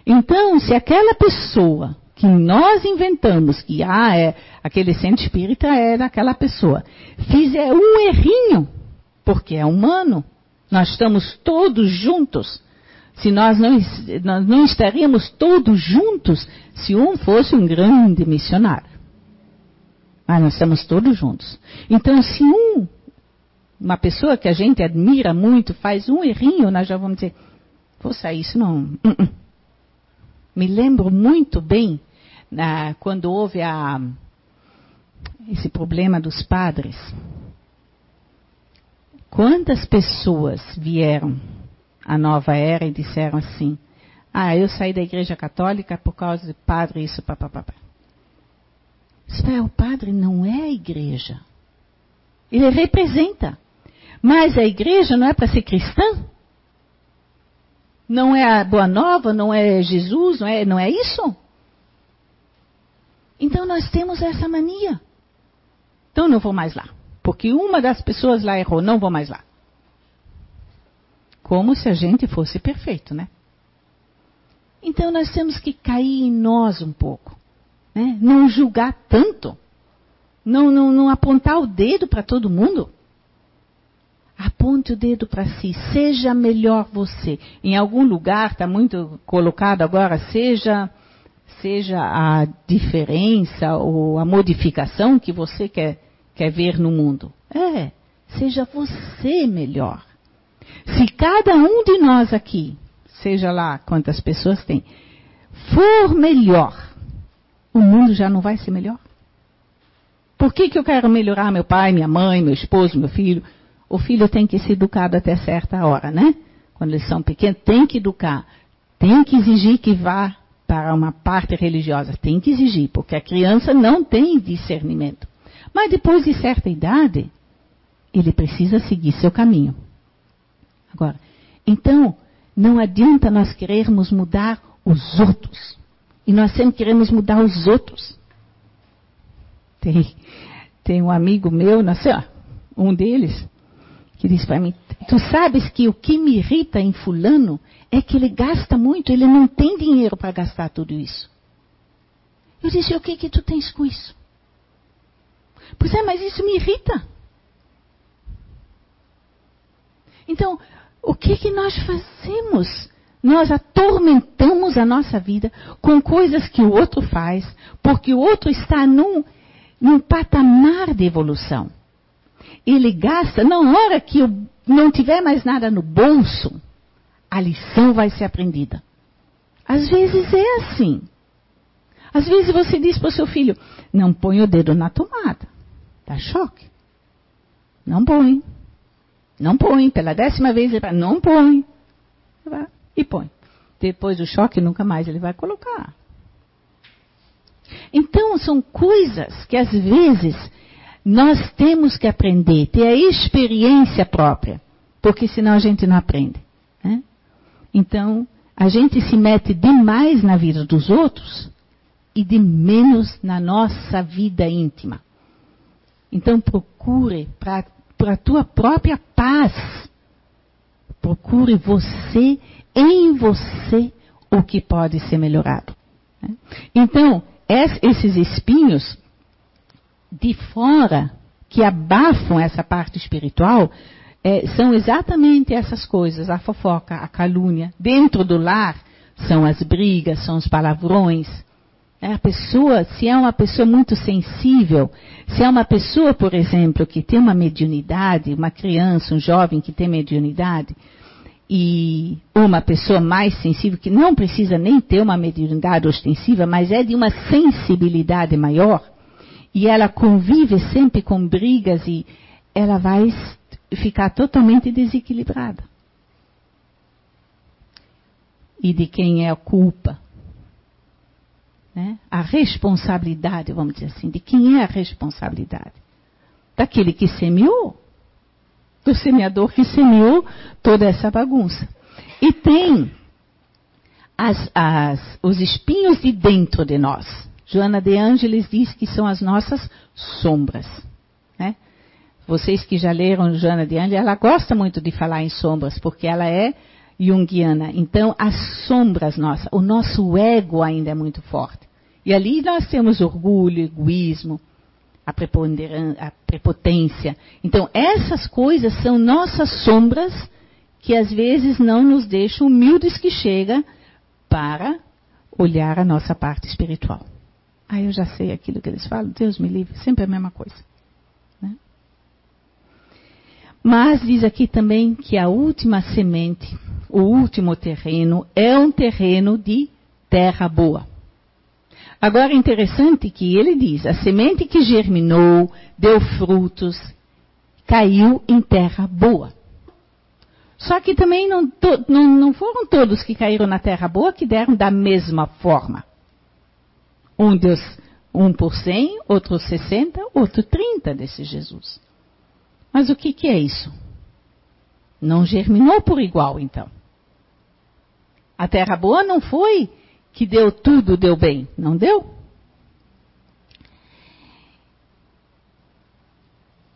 Então, se aquela pessoa que nós inventamos, que ah, é, aquele centro espírita é daquela pessoa, fizer um errinho, porque é humano, nós estamos todos juntos. Se nós não, nós não estaríamos todos juntos se um fosse um grande missionário. Mas nós estamos todos juntos. Então, se um, uma pessoa que a gente admira muito faz um errinho, nós já vamos dizer, poxa, isso não. Uh -uh. Me lembro muito bem quando houve a, esse problema dos padres. Quantas pessoas vieram à nova era e disseram assim: Ah, eu saí da igreja católica por causa de padre, isso, papapá. O padre não é a igreja. Ele representa. Mas a igreja não é para ser cristã? Não é a Boa Nova, não é Jesus, não é, não é isso? Então nós temos essa mania. Então não vou mais lá. Porque uma das pessoas lá errou, não vou mais lá. Como se a gente fosse perfeito, né? Então nós temos que cair em nós um pouco. Né? Não julgar tanto. Não, não, não apontar o dedo para todo mundo. Aponte o dedo para si, seja melhor você. Em algum lugar está muito colocado agora, seja seja a diferença ou a modificação que você quer, quer ver no mundo. É, seja você melhor. Se cada um de nós aqui, seja lá quantas pessoas tem, for melhor, o mundo já não vai ser melhor? Por que, que eu quero melhorar meu pai, minha mãe, meu esposo, meu filho? O filho tem que ser educado até certa hora, né? Quando eles são pequenos, tem que educar. Tem que exigir que vá para uma parte religiosa. Tem que exigir, porque a criança não tem discernimento. Mas depois de certa idade, ele precisa seguir seu caminho. Agora, então, não adianta nós querermos mudar os outros. E nós sempre queremos mudar os outros. Tem, tem um amigo meu, não sei, um deles, que disse para mim: Tu sabes que o que me irrita em Fulano é que ele gasta muito, ele não tem dinheiro para gastar tudo isso. Eu disse: O que que tu tens com isso? Pois é, mas isso me irrita. Então, o que que nós fazemos? Nós atormentamos a nossa vida com coisas que o outro faz, porque o outro está num, num patamar de evolução ele gasta, na hora que não tiver mais nada no bolso, a lição vai ser aprendida. Às vezes é assim. Às vezes você diz para o seu filho: não põe o dedo na tomada. Dá choque. Não põe. Não põe. Pela décima vez ele fala: não põe. E põe. Depois do choque, nunca mais ele vai colocar. Então, são coisas que às vezes nós temos que aprender, ter a experiência própria, porque senão a gente não aprende. Né? Então, a gente se mete demais na vida dos outros e de menos na nossa vida íntima. Então, procure para a tua própria paz. Procure você, em você, o que pode ser melhorado. Né? Então, esses espinhos de fora que abafam essa parte espiritual é, são exatamente essas coisas, a fofoca, a calúnia. Dentro do lar são as brigas, são os palavrões. É, a pessoa, se é uma pessoa muito sensível, se é uma pessoa, por exemplo, que tem uma mediunidade, uma criança, um jovem que tem mediunidade, e uma pessoa mais sensível, que não precisa nem ter uma mediunidade ostensiva, mas é de uma sensibilidade maior, e ela convive sempre com brigas e ela vai ficar totalmente desequilibrada. E de quem é a culpa? Né? A responsabilidade, vamos dizer assim, de quem é a responsabilidade? Daquele que semeou, do semeador que semeou toda essa bagunça. E tem as, as, os espinhos de dentro de nós. Joana de Ângeles diz que são as nossas sombras. Né? Vocês que já leram Joana de Ângeles, ela gosta muito de falar em sombras, porque ela é junguiana. Então, as sombras nossas, o nosso ego ainda é muito forte. E ali nós temos orgulho, egoísmo, a, a prepotência. Então, essas coisas são nossas sombras que às vezes não nos deixam humildes que chega para olhar a nossa parte espiritual. Ah, eu já sei aquilo que eles falam, Deus me livre, sempre a mesma coisa. Né? Mas diz aqui também que a última semente, o último terreno, é um terreno de terra boa. Agora é interessante que ele diz: a semente que germinou, deu frutos, caiu em terra boa. Só que também não, não, não foram todos que caíram na terra boa que deram da mesma forma. Um deu um por cem, outro 60, outro 30 desse Jesus. Mas o que, que é isso? Não germinou por igual, então. A terra boa não foi que deu tudo, deu bem. Não deu?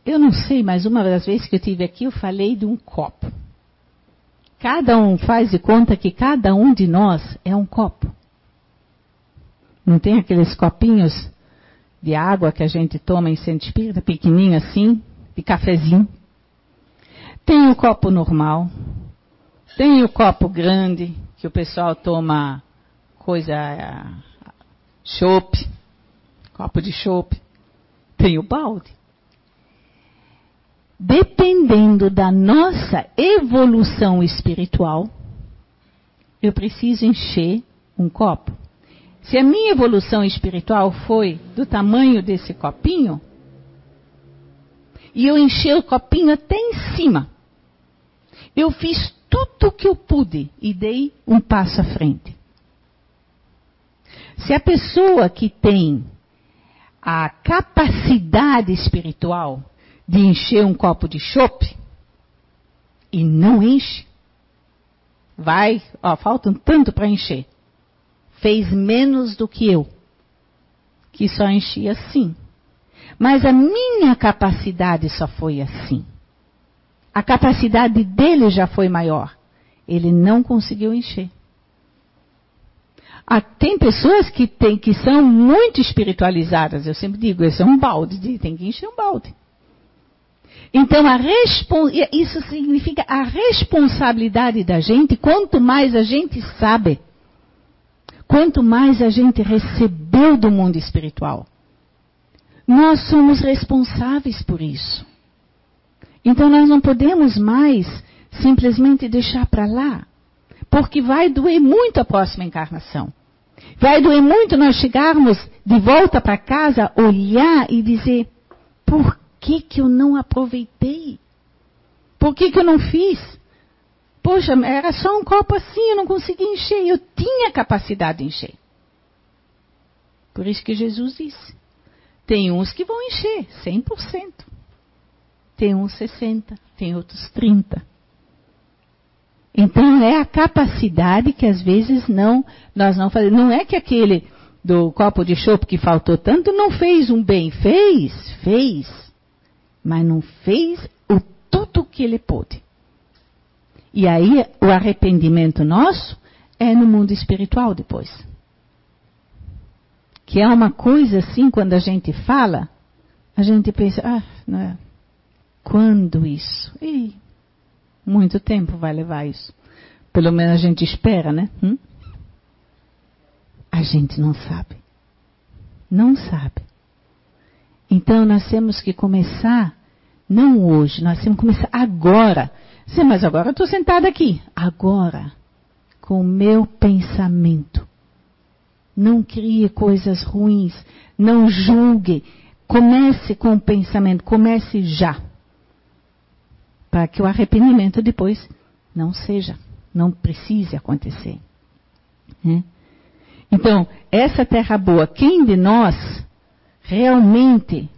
Eu não sei, mas uma das vezes que eu tive aqui, eu falei de um copo. Cada um faz de conta que cada um de nós é um copo. Não tem aqueles copinhos de água que a gente toma em centro pequenininho assim, de cafezinho. Tem o copo normal, tem o copo grande, que o pessoal toma coisa, chope, copo de chope. Tem o balde dependendo da nossa evolução espiritual, eu preciso encher um copo. Se a minha evolução espiritual foi do tamanho desse copinho, e eu enchi o copinho até em cima, eu fiz tudo o que eu pude e dei um passo à frente. Se a pessoa que tem a capacidade espiritual de encher um copo de chope e não enche, vai, ó, falta um tanto para encher. Fez menos do que eu, que só enchia assim. Mas a minha capacidade só foi assim. A capacidade dele já foi maior. Ele não conseguiu encher. Ah, tem pessoas que, tem, que são muito espiritualizadas. Eu sempre digo, esse é um balde, tem que encher um balde. Então, isso significa a responsabilidade da gente. Quanto mais a gente sabe, quanto mais a gente recebeu do mundo espiritual, nós somos responsáveis por isso. Então, nós não podemos mais simplesmente deixar para lá, porque vai doer muito a próxima encarnação. Vai doer muito nós chegarmos de volta para casa, olhar e dizer: por que, que eu não aproveitei? Por que, que eu não fiz? Poxa, era só um copo assim, eu não consegui encher. Eu tinha capacidade de encher. Por isso que Jesus disse: tem uns que vão encher 100%. Tem uns 60%, tem outros 30%. Então é a capacidade que às vezes não nós não fazemos. Não é que aquele do copo de chope que faltou tanto não fez um bem, fez, fez mas não fez o tudo que ele pôde. E aí o arrependimento nosso é no mundo espiritual depois. Que é uma coisa assim, quando a gente fala, a gente pensa, ah, não é. Quando isso? Ih, muito tempo vai levar isso. Pelo menos a gente espera, né? Hum? A gente não sabe. Não sabe. Então nós temos que começar não hoje, nós temos que começar agora. Sim, mas agora eu estou sentada aqui. Agora, com o meu pensamento. Não crie coisas ruins. Não julgue. Comece com o pensamento. Comece já. Para que o arrependimento depois não seja, não precise acontecer. Né? Então, essa terra boa, quem de nós realmente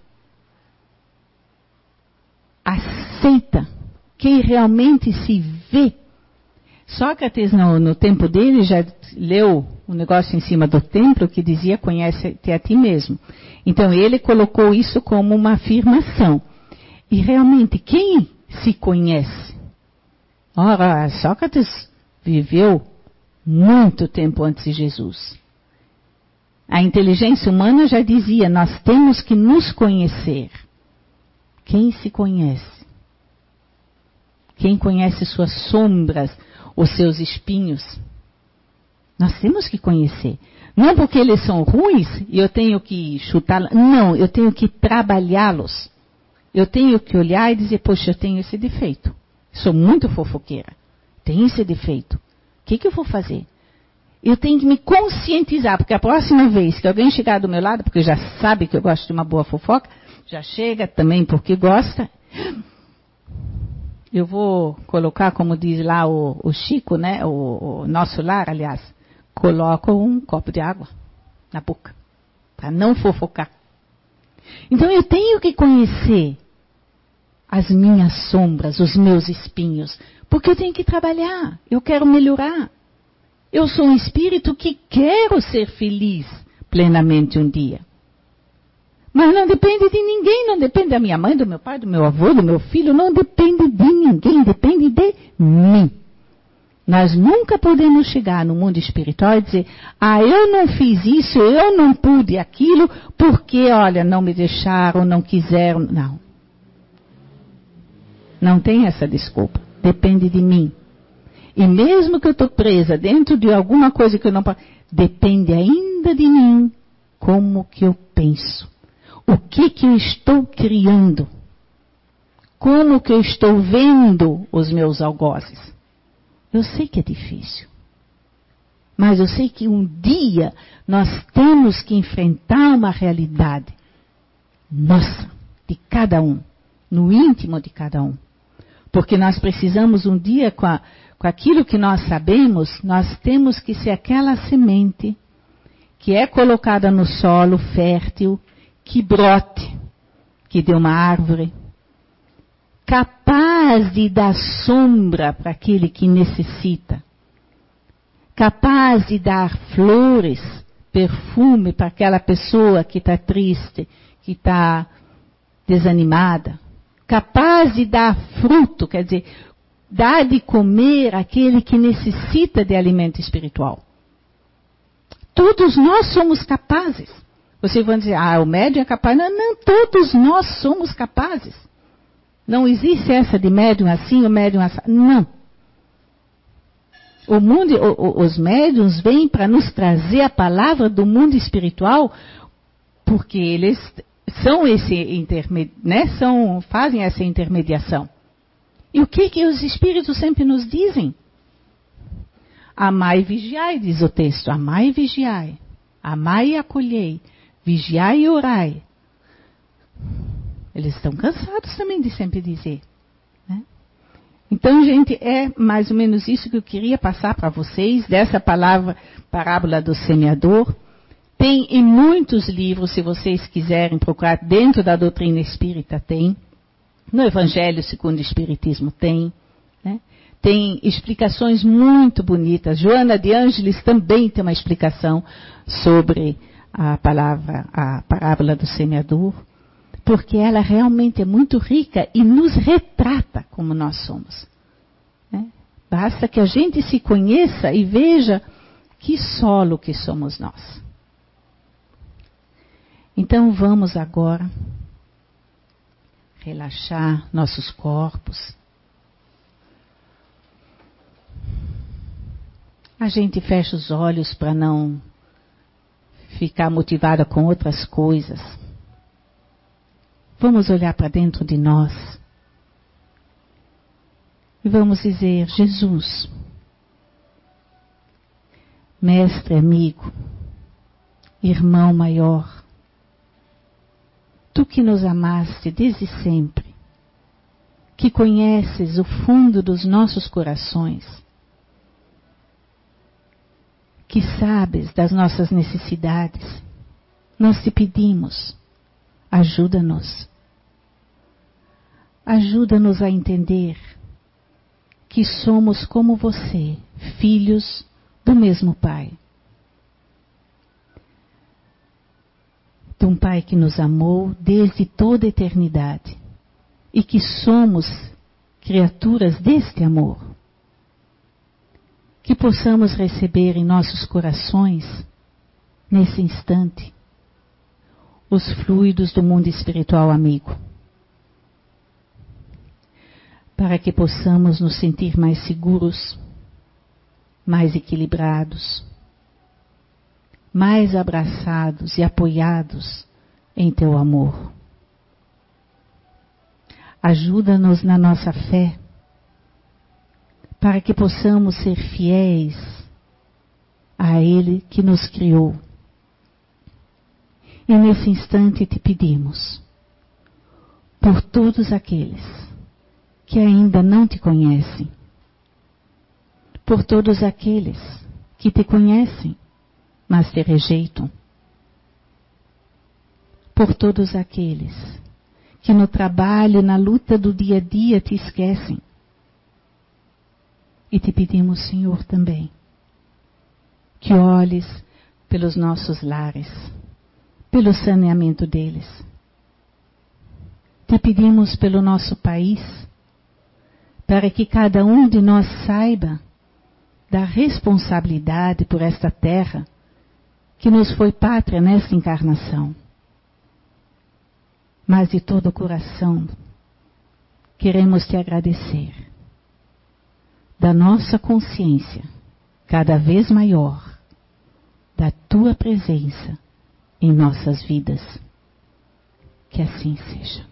aceita, quem realmente se vê. Sócrates, no, no tempo dele, já leu um negócio em cima do templo que dizia conhece-te a ti mesmo. Então ele colocou isso como uma afirmação. E realmente, quem se conhece? Ora, Sócrates viveu muito tempo antes de Jesus. A inteligência humana já dizia: nós temos que nos conhecer. Quem se conhece? Quem conhece suas sombras, os seus espinhos? Nós temos que conhecer. Não porque eles são ruins e eu tenho que chutá-los. Não, eu tenho que trabalhá-los. Eu tenho que olhar e dizer, poxa, eu tenho esse defeito. Sou muito fofoqueira. Tenho esse defeito. O que, que eu vou fazer? Eu tenho que me conscientizar, porque a próxima vez que alguém chegar do meu lado, porque já sabe que eu gosto de uma boa fofoca, já chega também porque gosta. Eu vou colocar, como diz lá o, o Chico, né, o, o nosso lar, aliás, coloco um copo de água na boca, para não fofocar. Então eu tenho que conhecer as minhas sombras, os meus espinhos, porque eu tenho que trabalhar, eu quero melhorar. Eu sou um espírito que quero ser feliz plenamente um dia. Mas não depende de ninguém, não depende da minha mãe, do meu pai, do meu avô, do meu filho, não depende de ninguém, depende de mim. Nós nunca podemos chegar no mundo espiritual e dizer, ah, eu não fiz isso, eu não pude aquilo, porque, olha, não me deixaram, não quiseram. Não. Não tem essa desculpa. Depende de mim. E mesmo que eu estou presa dentro de alguma coisa que eu não posso, depende ainda de mim como que eu penso. O que que eu estou criando? Como que eu estou vendo os meus algozes? Eu sei que é difícil. Mas eu sei que um dia nós temos que enfrentar uma realidade nossa, de cada um, no íntimo de cada um. Porque nós precisamos um dia, com a, com aquilo que nós sabemos, nós temos que ser aquela semente que é colocada no solo fértil, que brote, que dê uma árvore, capaz de dar sombra para aquele que necessita, capaz de dar flores, perfume para aquela pessoa que está triste, que está desanimada, capaz de dar fruto, quer dizer, Dá de comer aquele que necessita de alimento espiritual. Todos nós somos capazes. Vocês vão dizer, ah, o médium é capaz. Não, não, todos nós somos capazes. Não existe essa de médium assim, o médium assim. Não. O mundo, o, os médiums vêm para nos trazer a palavra do mundo espiritual, porque eles são esse né, são, fazem essa intermediação. E o que, que os espíritos sempre nos dizem? Amai e vigiai, diz o texto. Amai e vigiai. Amai e acolhei. Vigiai e orai. Eles estão cansados também de sempre dizer. Né? Então, gente, é mais ou menos isso que eu queria passar para vocês, dessa palavra, parábola do semeador. Tem em muitos livros, se vocês quiserem procurar, dentro da doutrina espírita tem. No Evangelho segundo o Espiritismo tem. Né? Tem explicações muito bonitas. Joana de Ângeles também tem uma explicação sobre a palavra, a parábola do semeador, porque ela realmente é muito rica e nos retrata como nós somos. Né? Basta que a gente se conheça e veja que solo que somos nós. Então vamos agora relaxar nossos corpos. A gente fecha os olhos para não ficar motivada com outras coisas. Vamos olhar para dentro de nós. E vamos dizer: Jesus, mestre amigo, irmão maior, tu que nos amaste desde sempre, que conheces o fundo dos nossos corações, que sabes das nossas necessidades, nós te pedimos, ajuda-nos. Ajuda-nos a entender que somos como você, filhos do mesmo Pai. de um Pai que nos amou desde toda a eternidade e que somos criaturas deste amor. Que possamos receber em nossos corações, nesse instante, os fluidos do mundo espiritual amigo. Para que possamos nos sentir mais seguros, mais equilibrados mais abraçados e apoiados em teu amor. Ajuda-nos na nossa fé, para que possamos ser fiéis a Ele que nos criou. E nesse instante te pedimos, por todos aqueles que ainda não te conhecem, por todos aqueles que te conhecem, mas te rejeitam, por todos aqueles que no trabalho, na luta do dia a dia te esquecem. E te pedimos, Senhor, também, que olhes pelos nossos lares, pelo saneamento deles. Te pedimos pelo nosso país, para que cada um de nós saiba da responsabilidade por esta terra que nos foi pátria nesta encarnação. Mas de todo o coração queremos te agradecer da nossa consciência cada vez maior da tua presença em nossas vidas. Que assim seja.